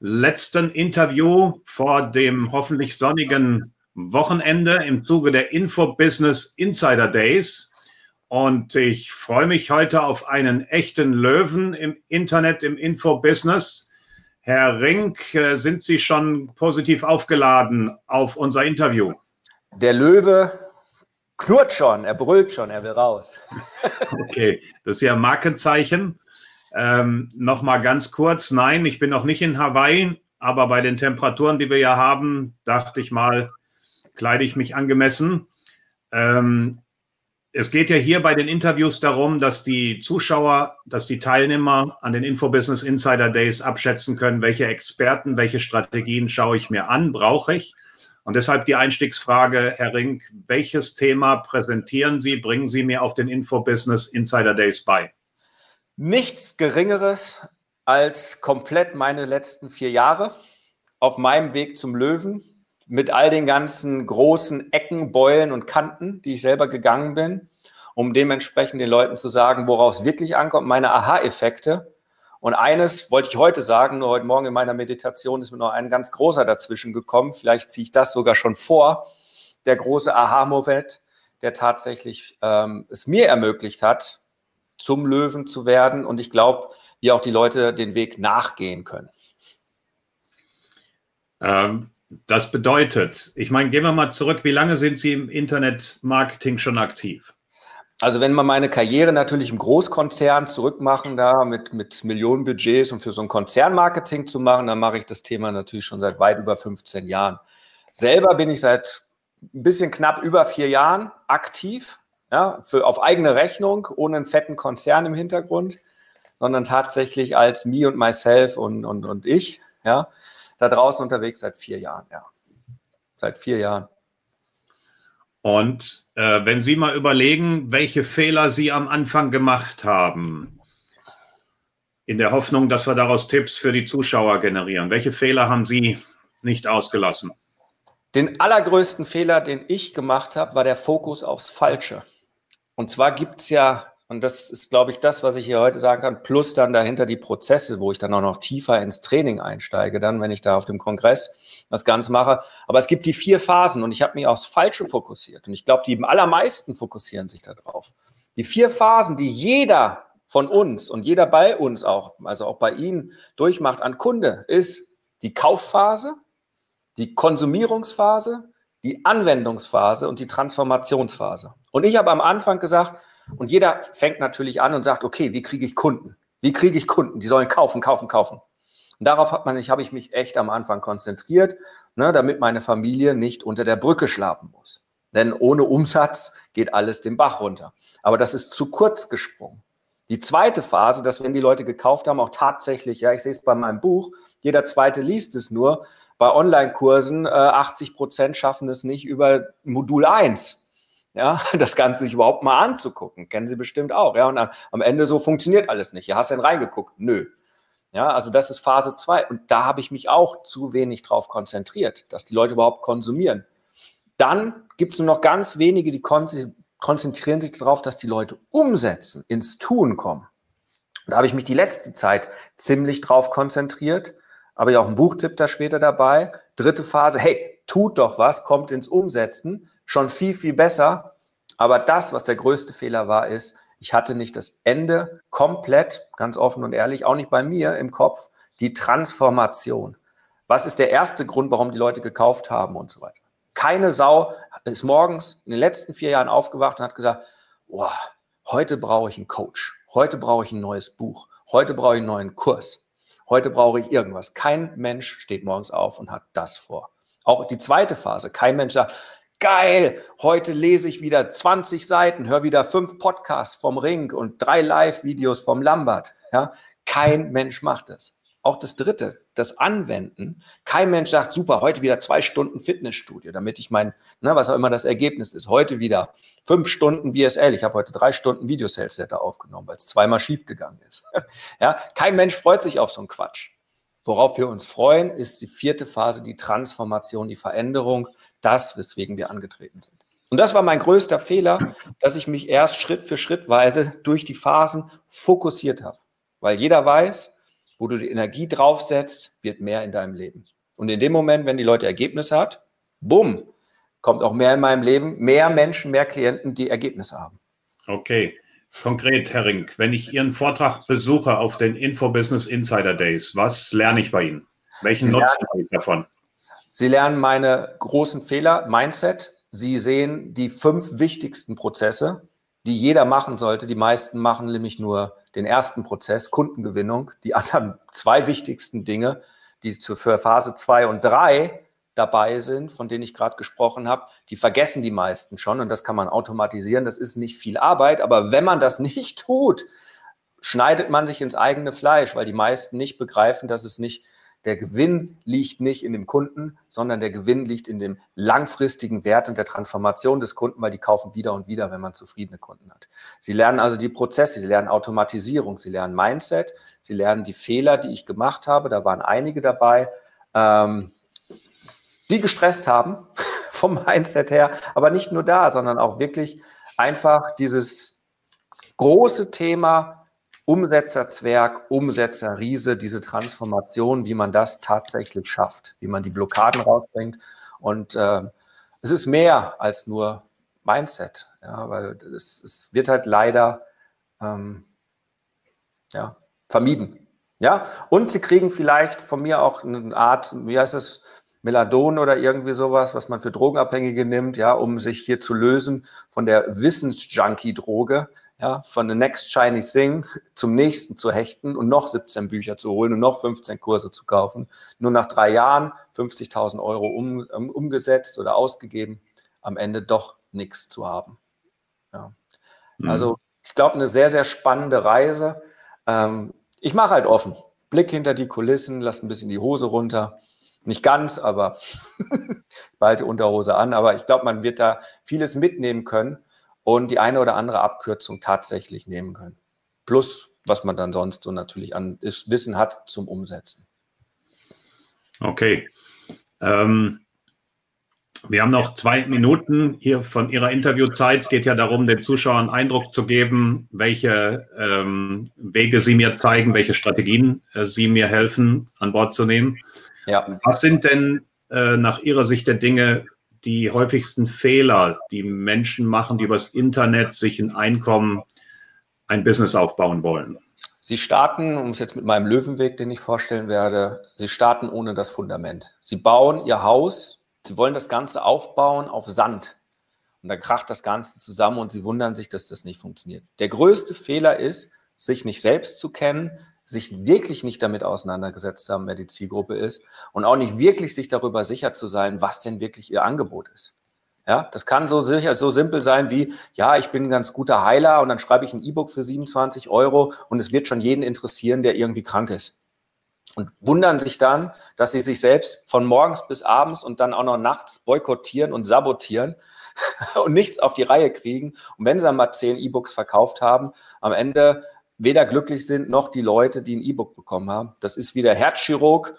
letzten Interview vor dem hoffentlich sonnigen Wochenende im Zuge der Info Business Insider Days. Und ich freue mich heute auf einen echten Löwen im Internet, im Info-Business. Herr Rink, äh, sind Sie schon positiv aufgeladen auf unser Interview? Der Löwe knurrt schon, er brüllt schon, er will raus. okay, das ist ja ein Markenzeichen. Ähm, Nochmal ganz kurz, nein, ich bin noch nicht in Hawaii, aber bei den Temperaturen, die wir ja haben, dachte ich mal, kleide ich mich angemessen. Ähm, es geht ja hier bei den Interviews darum, dass die Zuschauer, dass die Teilnehmer an den Infobusiness Insider Days abschätzen können, welche Experten, welche Strategien schaue ich mir an, brauche ich. Und deshalb die Einstiegsfrage, Herr Rink, welches Thema präsentieren Sie, bringen Sie mir auf den Infobusiness Insider Days bei? Nichts Geringeres als komplett meine letzten vier Jahre auf meinem Weg zum Löwen mit all den ganzen großen Ecken, Beulen und Kanten, die ich selber gegangen bin, um dementsprechend den Leuten zu sagen, woraus wirklich ankommt, meine Aha-Effekte. Und eines wollte ich heute sagen, nur heute Morgen in meiner Meditation ist mir noch ein ganz großer dazwischen gekommen. Vielleicht ziehe ich das sogar schon vor. Der große Aha-Moment, der tatsächlich ähm, es mir ermöglicht hat, zum Löwen zu werden. Und ich glaube, wie auch die Leute den Weg nachgehen können. Ähm, das bedeutet, ich meine, gehen wir mal zurück, wie lange sind Sie im Internetmarketing schon aktiv? Also wenn man meine Karriere natürlich im Großkonzern zurückmachen, da mit, mit Millionenbudgets und für so ein Konzernmarketing zu machen, dann mache ich das Thema natürlich schon seit weit über 15 Jahren. Selber bin ich seit ein bisschen knapp über vier Jahren aktiv ja, für, auf eigene Rechnung, ohne einen fetten Konzern im Hintergrund, sondern tatsächlich als me und myself und, und, und ich, ja, da draußen unterwegs seit vier Jahren, ja. Seit vier Jahren. Und äh, wenn Sie mal überlegen, welche Fehler Sie am Anfang gemacht haben, in der Hoffnung, dass wir daraus Tipps für die Zuschauer generieren, welche Fehler haben Sie nicht ausgelassen? Den allergrößten Fehler, den ich gemacht habe, war der Fokus aufs Falsche. Und zwar gibt es ja, und das ist, glaube ich, das, was ich hier heute sagen kann, plus dann dahinter die Prozesse, wo ich dann auch noch tiefer ins Training einsteige, dann, wenn ich da auf dem Kongress das Ganze mache. Aber es gibt die vier Phasen und ich habe mich aufs Falsche fokussiert. Und ich glaube, die allermeisten fokussieren sich darauf. Die vier Phasen, die jeder von uns und jeder bei uns auch, also auch bei Ihnen durchmacht an Kunde, ist die Kaufphase, die Konsumierungsphase, die Anwendungsphase und die Transformationsphase. Und ich habe am Anfang gesagt, und jeder fängt natürlich an und sagt, okay, wie kriege ich Kunden? Wie kriege ich Kunden? Die sollen kaufen, kaufen, kaufen. Und darauf hat man, ich, habe ich mich echt am Anfang konzentriert, ne, damit meine Familie nicht unter der Brücke schlafen muss. Denn ohne Umsatz geht alles den Bach runter. Aber das ist zu kurz gesprungen. Die zweite Phase, dass wenn die Leute gekauft haben, auch tatsächlich, ja, ich sehe es bei meinem Buch, jeder zweite liest es nur, bei Online-Kursen, äh, 80 Prozent schaffen es nicht über Modul 1 ja, das Ganze sich überhaupt mal anzugucken. Kennen Sie bestimmt auch, ja. Und am Ende so funktioniert alles nicht. Ja, hast du denn reingeguckt? Nö. Ja, also das ist Phase 2. Und da habe ich mich auch zu wenig drauf konzentriert, dass die Leute überhaupt konsumieren. Dann gibt es nur noch ganz wenige, die konzentrieren sich darauf, dass die Leute umsetzen, ins Tun kommen. Da habe ich mich die letzte Zeit ziemlich drauf konzentriert. Aber ja auch ein Buchtipp da später dabei. Dritte Phase, hey, tut doch was, kommt ins Umsetzen, schon viel, viel besser. Aber das, was der größte Fehler war, ist, ich hatte nicht das Ende komplett, ganz offen und ehrlich, auch nicht bei mir im Kopf, die Transformation. Was ist der erste Grund, warum die Leute gekauft haben und so weiter? Keine Sau ist morgens in den letzten vier Jahren aufgewacht und hat gesagt, boah, heute brauche ich einen Coach, heute brauche ich ein neues Buch, heute brauche ich einen neuen Kurs, heute brauche ich irgendwas. Kein Mensch steht morgens auf und hat das vor. Auch die zweite Phase. Kein Mensch sagt, geil, heute lese ich wieder 20 Seiten, höre wieder fünf Podcasts vom Ring und drei Live-Videos vom Lambert. Ja, kein Mensch macht es. Auch das dritte, das Anwenden. Kein Mensch sagt, super, heute wieder zwei Stunden Fitnessstudio, damit ich mein, ne, was auch immer das Ergebnis ist. Heute wieder fünf Stunden VSL. Ich habe heute drei Stunden Video-Sales-Letter aufgenommen, weil es zweimal schiefgegangen ist. ja, kein Mensch freut sich auf so einen Quatsch. Worauf wir uns freuen, ist die vierte Phase, die Transformation, die Veränderung, das, weswegen wir angetreten sind. Und das war mein größter Fehler, dass ich mich erst Schritt für Schrittweise durch die Phasen fokussiert habe. Weil jeder weiß, wo du die Energie draufsetzt, wird mehr in deinem Leben. Und in dem Moment, wenn die Leute Ergebnisse hat, bumm, kommt auch mehr in meinem Leben, mehr Menschen, mehr Klienten, die Ergebnisse haben. Okay. Konkret, Herr Rink, wenn ich Ihren Vortrag besuche auf den Infobusiness Insider Days, was lerne ich bei Ihnen? Welchen Sie Nutzen habe ich davon? Sie lernen meine großen Fehler, Mindset. Sie sehen die fünf wichtigsten Prozesse, die jeder machen sollte. Die meisten machen nämlich nur den ersten Prozess, Kundengewinnung. Die anderen zwei wichtigsten Dinge, die für Phase zwei und drei dabei sind, von denen ich gerade gesprochen habe, die vergessen die meisten schon und das kann man automatisieren. Das ist nicht viel Arbeit, aber wenn man das nicht tut, schneidet man sich ins eigene Fleisch, weil die meisten nicht begreifen, dass es nicht der Gewinn liegt nicht in dem Kunden, sondern der Gewinn liegt in dem langfristigen Wert und der Transformation des Kunden, weil die kaufen wieder und wieder, wenn man zufriedene Kunden hat. Sie lernen also die Prozesse, sie lernen Automatisierung, sie lernen Mindset, sie lernen die Fehler, die ich gemacht habe. Da waren einige dabei, ähm, die gestresst haben vom Mindset her, aber nicht nur da, sondern auch wirklich einfach dieses große Thema Umsetzerzwerg, Umsetzerriese, diese Transformation, wie man das tatsächlich schafft, wie man die Blockaden rausbringt. Und äh, es ist mehr als nur Mindset, ja, weil es, es wird halt leider ähm, ja, vermieden. Ja, und sie kriegen vielleicht von mir auch eine Art, wie heißt es, Meladon oder irgendwie sowas, was man für Drogenabhängige nimmt, ja, um sich hier zu lösen von der Wissensjunkie-Droge, ja, von the next shiny thing zum nächsten zu hechten und noch 17 Bücher zu holen und noch 15 Kurse zu kaufen. Nur nach drei Jahren 50.000 Euro um, um, umgesetzt oder ausgegeben, am Ende doch nichts zu haben. Ja. Mhm. Also ich glaube, eine sehr, sehr spannende Reise. Ähm, ich mache halt offen. Blick hinter die Kulissen, lass ein bisschen die Hose runter. Nicht ganz, aber bald die Unterhose an. Aber ich glaube, man wird da vieles mitnehmen können und die eine oder andere Abkürzung tatsächlich nehmen können. Plus, was man dann sonst so natürlich an Wissen hat zum Umsetzen. Okay. Ähm, wir haben noch zwei Minuten hier von Ihrer Interviewzeit. Es geht ja darum, den Zuschauern Eindruck zu geben, welche ähm, Wege Sie mir zeigen, welche Strategien äh, Sie mir helfen, an Bord zu nehmen. Ja. Was sind denn äh, nach Ihrer Sicht der Dinge, die häufigsten Fehler, die Menschen machen, die übers Internet sich ein Einkommen, ein Business aufbauen wollen? Sie starten, um es jetzt mit meinem Löwenweg, den ich vorstellen werde, Sie starten ohne das Fundament. Sie bauen Ihr Haus, Sie wollen das Ganze aufbauen auf Sand. Und dann kracht das Ganze zusammen und Sie wundern sich, dass das nicht funktioniert. Der größte Fehler ist, sich nicht selbst zu kennen, sich wirklich nicht damit auseinandergesetzt haben, wer die Zielgruppe ist und auch nicht wirklich sich darüber sicher zu sein, was denn wirklich ihr Angebot ist. Ja, das kann so sicher, so simpel sein wie, ja, ich bin ein ganz guter Heiler und dann schreibe ich ein E-Book für 27 Euro und es wird schon jeden interessieren, der irgendwie krank ist. Und wundern sich dann, dass sie sich selbst von morgens bis abends und dann auch noch nachts boykottieren und sabotieren und nichts auf die Reihe kriegen. Und wenn sie dann mal zehn E-Books verkauft haben, am Ende weder glücklich sind noch die Leute, die ein E-Book bekommen haben. Das ist wie der Herzchirurg,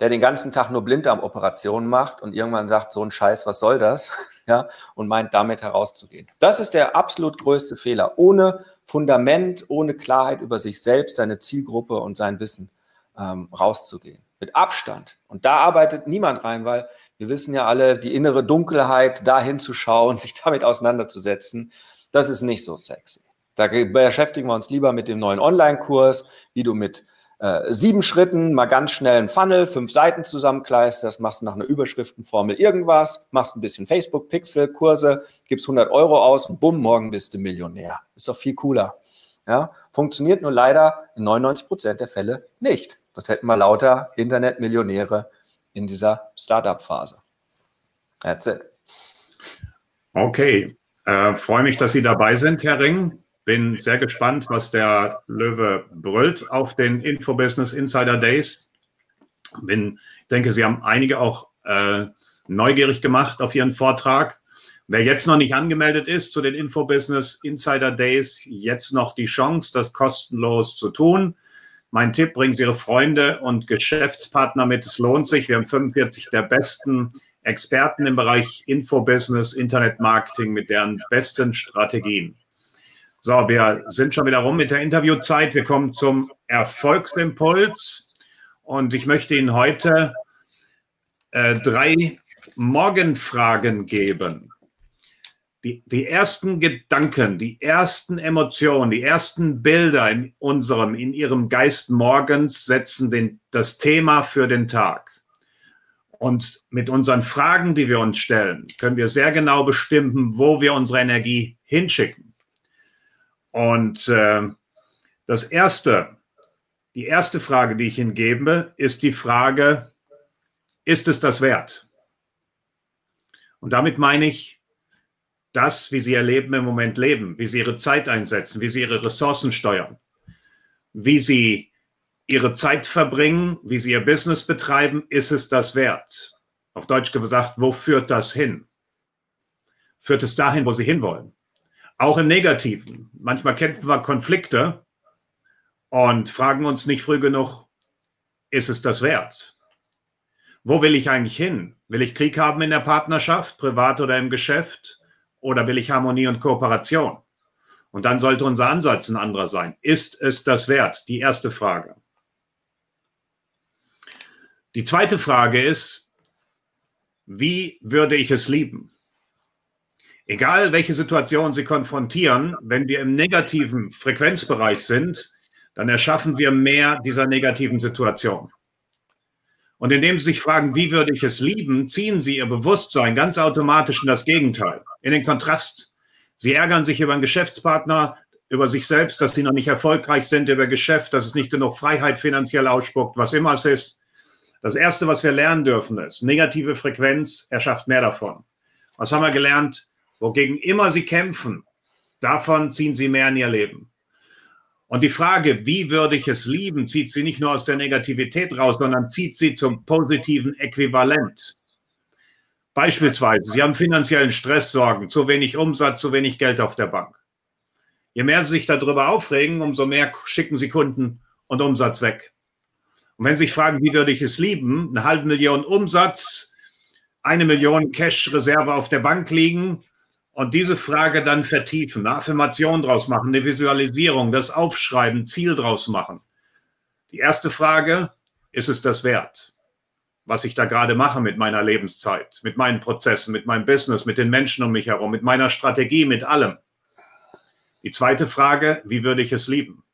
der den ganzen Tag nur Blinddarmoperationen macht und irgendwann sagt, so ein Scheiß, was soll das? Ja, und meint damit herauszugehen. Das ist der absolut größte Fehler. Ohne Fundament, ohne Klarheit über sich selbst, seine Zielgruppe und sein Wissen ähm, rauszugehen. Mit Abstand. Und da arbeitet niemand rein, weil wir wissen ja alle, die innere Dunkelheit, da hinzuschauen, sich damit auseinanderzusetzen, das ist nicht so sexy. Da beschäftigen wir uns lieber mit dem neuen Online-Kurs, wie du mit äh, sieben Schritten mal ganz schnell einen Funnel, fünf Seiten zusammenkleisterst, machst nach einer Überschriftenformel irgendwas, machst ein bisschen Facebook-Pixel, Kurse, gibst 100 Euro aus und bumm, morgen bist du Millionär. Ist doch viel cooler. Ja, funktioniert nur leider in 99 Prozent der Fälle nicht. Sonst hätten wir lauter Internetmillionäre in dieser Startup-Phase. That's it. Okay. Äh, freue mich, dass Sie dabei sind, Herr Ring. Bin sehr gespannt, was der Löwe brüllt auf den Infobusiness Insider Days. Bin, denke, Sie haben einige auch äh, neugierig gemacht auf Ihren Vortrag. Wer jetzt noch nicht angemeldet ist zu den Infobusiness Insider Days, jetzt noch die Chance, das kostenlos zu tun. Mein Tipp, bringen Sie Ihre Freunde und Geschäftspartner mit. Es lohnt sich. Wir haben 45 der besten Experten im Bereich Infobusiness, Internetmarketing mit deren besten Strategien. So, wir sind schon wieder rum mit der Interviewzeit. Wir kommen zum Erfolgsimpuls. Und ich möchte Ihnen heute äh, drei Morgenfragen geben. Die, die ersten Gedanken, die ersten Emotionen, die ersten Bilder in unserem, in Ihrem Geist morgens setzen den, das Thema für den Tag. Und mit unseren Fragen, die wir uns stellen, können wir sehr genau bestimmen, wo wir unsere Energie hinschicken. Und äh, das erste, die erste Frage, die ich Ihnen gebe, ist die Frage, ist es das wert? Und damit meine ich das, wie Sie Ihr Leben im Moment leben, wie Sie Ihre Zeit einsetzen, wie Sie Ihre Ressourcen steuern, wie Sie Ihre Zeit verbringen, wie Sie Ihr Business betreiben, ist es das wert? Auf Deutsch gesagt, wo führt das hin? Führt es dahin, wo Sie hinwollen? Auch im Negativen. Manchmal kämpfen wir Konflikte und fragen uns nicht früh genug, ist es das wert? Wo will ich eigentlich hin? Will ich Krieg haben in der Partnerschaft, privat oder im Geschäft? Oder will ich Harmonie und Kooperation? Und dann sollte unser Ansatz ein anderer sein. Ist es das wert? Die erste Frage. Die zweite Frage ist, wie würde ich es lieben? Egal welche Situation Sie konfrontieren, wenn wir im negativen Frequenzbereich sind, dann erschaffen wir mehr dieser negativen Situation. Und indem Sie sich fragen, wie würde ich es lieben, ziehen Sie Ihr Bewusstsein ganz automatisch in das Gegenteil, in den Kontrast. Sie ärgern sich über einen Geschäftspartner, über sich selbst, dass Sie noch nicht erfolgreich sind, über Geschäft, dass es nicht genug Freiheit finanziell ausspuckt, was immer es ist. Das Erste, was wir lernen dürfen, ist, negative Frequenz erschafft mehr davon. Was haben wir gelernt? Wogegen immer sie kämpfen, davon ziehen sie mehr in ihr Leben. Und die Frage, wie würde ich es lieben, zieht sie nicht nur aus der Negativität raus, sondern zieht sie zum positiven Äquivalent. Beispielsweise, Sie haben finanziellen Stress, Sorgen, zu wenig Umsatz, zu wenig Geld auf der Bank. Je mehr Sie sich darüber aufregen, umso mehr schicken Sie Kunden und Umsatz weg. Und wenn Sie sich fragen, wie würde ich es lieben, eine halbe Million Umsatz, eine Million Cash-Reserve auf der Bank liegen, und diese Frage dann vertiefen, eine Affirmation draus machen, eine Visualisierung, das Aufschreiben, Ziel draus machen. Die erste Frage, ist es das wert, was ich da gerade mache mit meiner Lebenszeit, mit meinen Prozessen, mit meinem Business, mit den Menschen um mich herum, mit meiner Strategie, mit allem? Die zweite Frage, wie würde ich es lieben?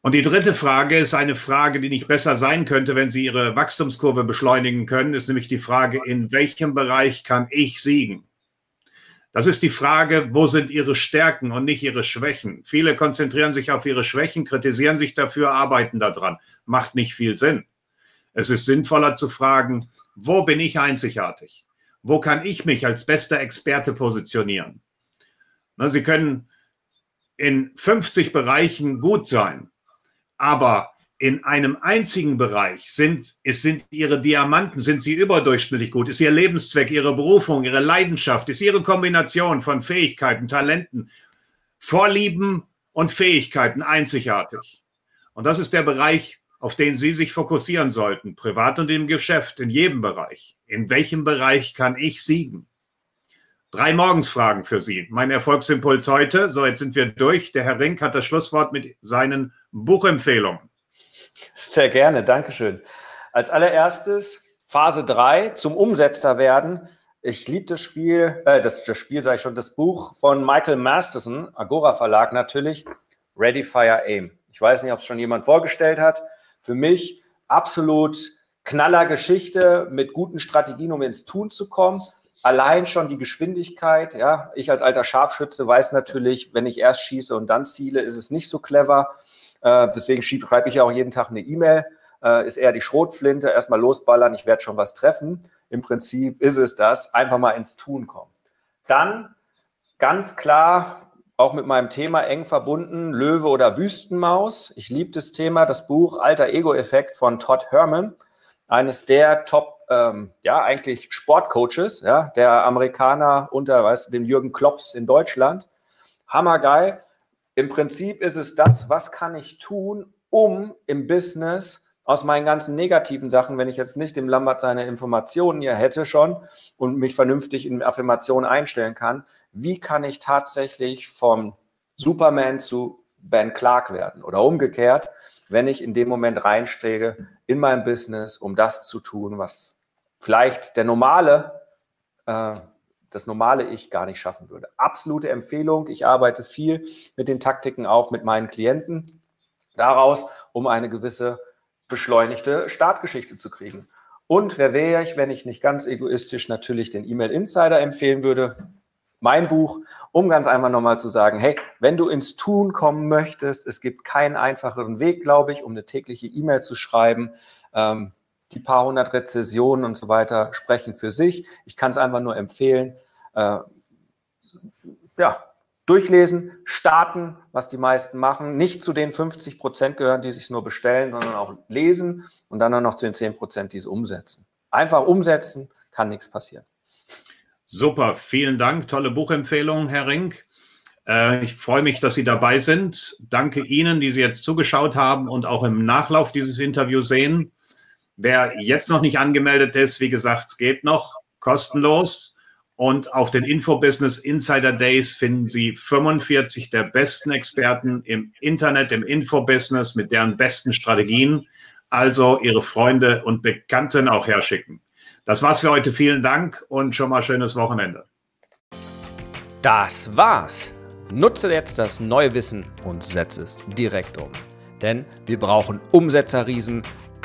Und die dritte Frage ist eine Frage, die nicht besser sein könnte, wenn Sie Ihre Wachstumskurve beschleunigen können, ist nämlich die Frage, in welchem Bereich kann ich siegen? Das ist die Frage, wo sind ihre Stärken und nicht ihre Schwächen? Viele konzentrieren sich auf ihre Schwächen, kritisieren sich dafür, arbeiten daran. Macht nicht viel Sinn. Es ist sinnvoller zu fragen, wo bin ich einzigartig? Wo kann ich mich als bester Experte positionieren? Sie können in 50 Bereichen gut sein, aber in einem einzigen Bereich sind, es sind ihre Diamanten, sind sie überdurchschnittlich gut, ist ihr Lebenszweck, ihre Berufung, ihre Leidenschaft, ist ihre Kombination von Fähigkeiten, Talenten, Vorlieben und Fähigkeiten einzigartig. Und das ist der Bereich, auf den Sie sich fokussieren sollten, privat und im Geschäft, in jedem Bereich. In welchem Bereich kann ich siegen? Drei Morgensfragen für Sie. Mein Erfolgsimpuls heute. So, jetzt sind wir durch. Der Herr Rink hat das Schlusswort mit seinen Buchempfehlungen. Sehr gerne, Dankeschön. Als allererstes Phase 3 zum Umsetzer werden. Ich liebe das Spiel, äh, das, das Spiel sage ich schon, das Buch von Michael Masterson, Agora Verlag natürlich, Ready, Fire, Aim. Ich weiß nicht, ob es schon jemand vorgestellt hat. Für mich absolut knaller Geschichte mit guten Strategien, um ins Tun zu kommen. Allein schon die Geschwindigkeit, ja. Ich als alter Scharfschütze weiß natürlich, wenn ich erst schieße und dann ziele, ist es nicht so clever. Äh, deswegen schreibe ich ja auch jeden Tag eine E-Mail. Äh, ist eher die Schrotflinte, erstmal losballern, ich werde schon was treffen. Im Prinzip ist es das, einfach mal ins Tun kommen. Dann ganz klar auch mit meinem Thema eng verbunden, Löwe oder Wüstenmaus. Ich liebe das Thema, das Buch Alter Ego-Effekt von Todd Herman, eines der Top, ähm, ja, eigentlich Sportcoaches, ja, der Amerikaner unter, weißt du, dem Jürgen Klops in Deutschland. Hammergeil. Im Prinzip ist es das, was kann ich tun, um im Business aus meinen ganzen negativen Sachen, wenn ich jetzt nicht dem Lambert seine Informationen hier hätte schon und mich vernünftig in Affirmationen einstellen kann, wie kann ich tatsächlich vom Superman zu Ben Clark werden? Oder umgekehrt, wenn ich in dem Moment reinstege in mein Business, um das zu tun, was vielleicht der normale, äh, das normale Ich gar nicht schaffen würde. Absolute Empfehlung. Ich arbeite viel mit den Taktiken auch mit meinen Klienten daraus, um eine gewisse beschleunigte Startgeschichte zu kriegen. Und wer wäre ich, wenn ich nicht ganz egoistisch natürlich den E-Mail Insider empfehlen würde? Mein Buch, um ganz einfach nochmal zu sagen, hey, wenn du ins Tun kommen möchtest, es gibt keinen einfacheren Weg, glaube ich, um eine tägliche E-Mail zu schreiben. Ähm, die paar hundert Rezessionen und so weiter sprechen für sich. Ich kann es einfach nur empfehlen. Äh, ja, durchlesen, starten, was die meisten machen, nicht zu den 50 Prozent gehören, die sich nur bestellen, sondern auch lesen und dann noch zu den 10 Prozent, die es umsetzen. Einfach umsetzen, kann nichts passieren. Super, vielen Dank. Tolle Buchempfehlung, Herr Rink. Äh, ich freue mich, dass Sie dabei sind. Danke Ihnen, die Sie jetzt zugeschaut haben und auch im Nachlauf dieses Interviews sehen. Wer jetzt noch nicht angemeldet ist, wie gesagt, es geht noch kostenlos. Und auf den Infobusiness Insider Days finden Sie 45 der besten Experten im Internet, im Infobusiness mit deren besten Strategien. Also Ihre Freunde und Bekannten auch herschicken. Das war's für heute. Vielen Dank und schon mal schönes Wochenende. Das war's. Nutze jetzt das neue Wissen und setze es direkt um. Denn wir brauchen Umsetzerriesen,